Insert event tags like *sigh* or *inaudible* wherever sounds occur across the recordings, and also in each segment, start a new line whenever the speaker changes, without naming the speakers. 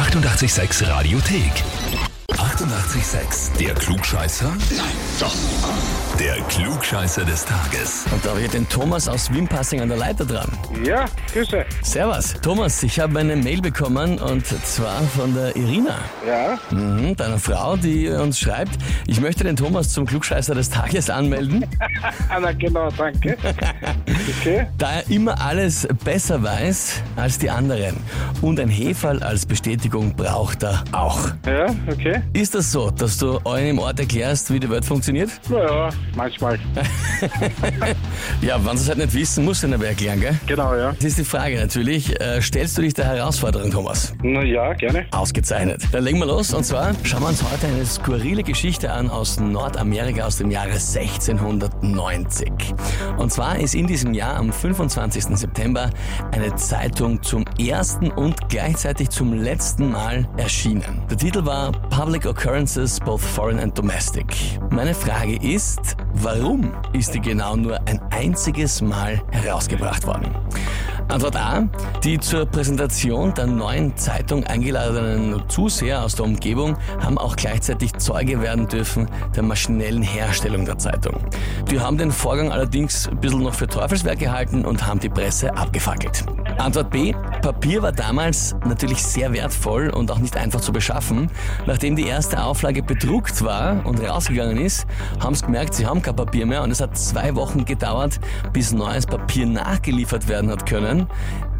886 Radiothek. 88,6. Der Klugscheißer? Nein, doch. Der Klugscheißer des Tages.
Und da habe ich den Thomas aus Wimpassing an der Leiter dran.
Ja, Grüße.
Servus. Thomas, ich habe eine Mail bekommen und zwar von der Irina,
Ja,
mhm, deiner Frau, die uns schreibt, ich möchte den Thomas zum Klugscheißer des Tages anmelden, *laughs*
Anna, genau, danke. Okay,
da er immer alles besser weiß als die anderen. Und ein Hefall als Bestätigung braucht er auch.
ja, okay.
Ist das so, dass du im Ort erklärst, wie die Welt funktioniert?
Naja, manchmal. *laughs*
Ja, wenn sie es halt nicht wissen, muss ihnen aber erklären, gell?
Genau, ja.
Das ist die Frage natürlich. Äh, stellst du dich der Herausforderung, Thomas?
Na ja, gerne.
Ausgezeichnet. Dann legen wir los. Und zwar schauen wir uns heute eine skurrile Geschichte an aus Nordamerika aus dem Jahre 1690. Und zwar ist in diesem Jahr am 25. September eine Zeitung zum ersten und gleichzeitig zum letzten Mal erschienen. Der Titel war Public Occurrences, both foreign and domestic. Meine Frage ist, warum ist die genau nur ein einziges Mal herausgebracht worden? Antwort A. Die zur Präsentation der neuen Zeitung eingeladenen Zuseher aus der Umgebung haben auch gleichzeitig Zeuge werden dürfen der maschinellen Herstellung der Zeitung. Die haben den Vorgang allerdings ein bisschen noch für Teufelswerk gehalten und haben die Presse abgefackelt. Antwort B. Papier war damals natürlich sehr wertvoll und auch nicht einfach zu beschaffen. Nachdem die erste Auflage bedruckt war und rausgegangen ist, haben sie gemerkt, sie haben kein Papier mehr und es hat zwei Wochen gedauert, bis neues Papier nachgeliefert werden hat können.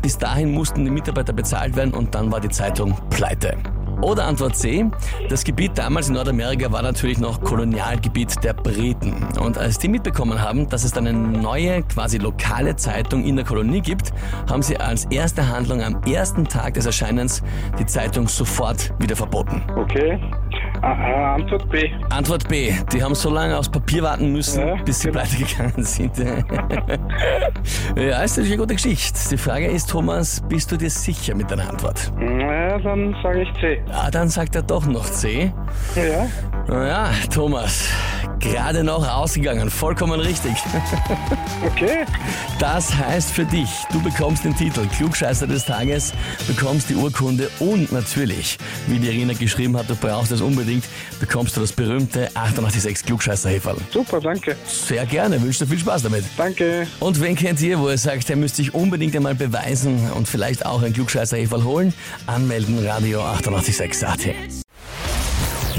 Bis dahin mussten die Mitarbeiter bezahlt werden und dann war die Zeitung pleite. Oder Antwort C. Das Gebiet damals in Nordamerika war natürlich noch Kolonialgebiet der Briten. Und als die mitbekommen haben, dass es dann eine neue, quasi lokale Zeitung in der Kolonie gibt, haben sie als erste Handlung am ersten Tag des Erscheinens die Zeitung sofort wieder verboten.
Okay. Ah, Antwort B.
Antwort B. Die haben so lange aufs Papier warten müssen,
Ja,
bis sie
genau.
pleite gegangen sind. *laughs* ja, ist natürlich eine gute Geschichte. Die Frage ist, Thomas, bist du dir sicher mit deiner Antwort?
Na, dann sage ich C.
Ah, dann sagt er doch noch C.
Ja,
Ja, Thomas, gerade noch ausgegangen, vollkommen richtig. *laughs*
okay.
Das heißt für dich, du bekommst den Titel Klugscheißer des Tages, bekommst die Urkunde und natürlich, wie die Irina geschrieben hat, du brauchst es unbedingt, bekommst du das berühmte 886 klugscheißer -Häferl.
Super, danke.
Sehr gerne, wünsche dir viel Spaß damit.
Danke.
Und wen kennt ihr, wo ihr sagt, der müsste sich unbedingt einmal beweisen und vielleicht auch ein klugscheißer holen? Anmelden, Radio 886 AT.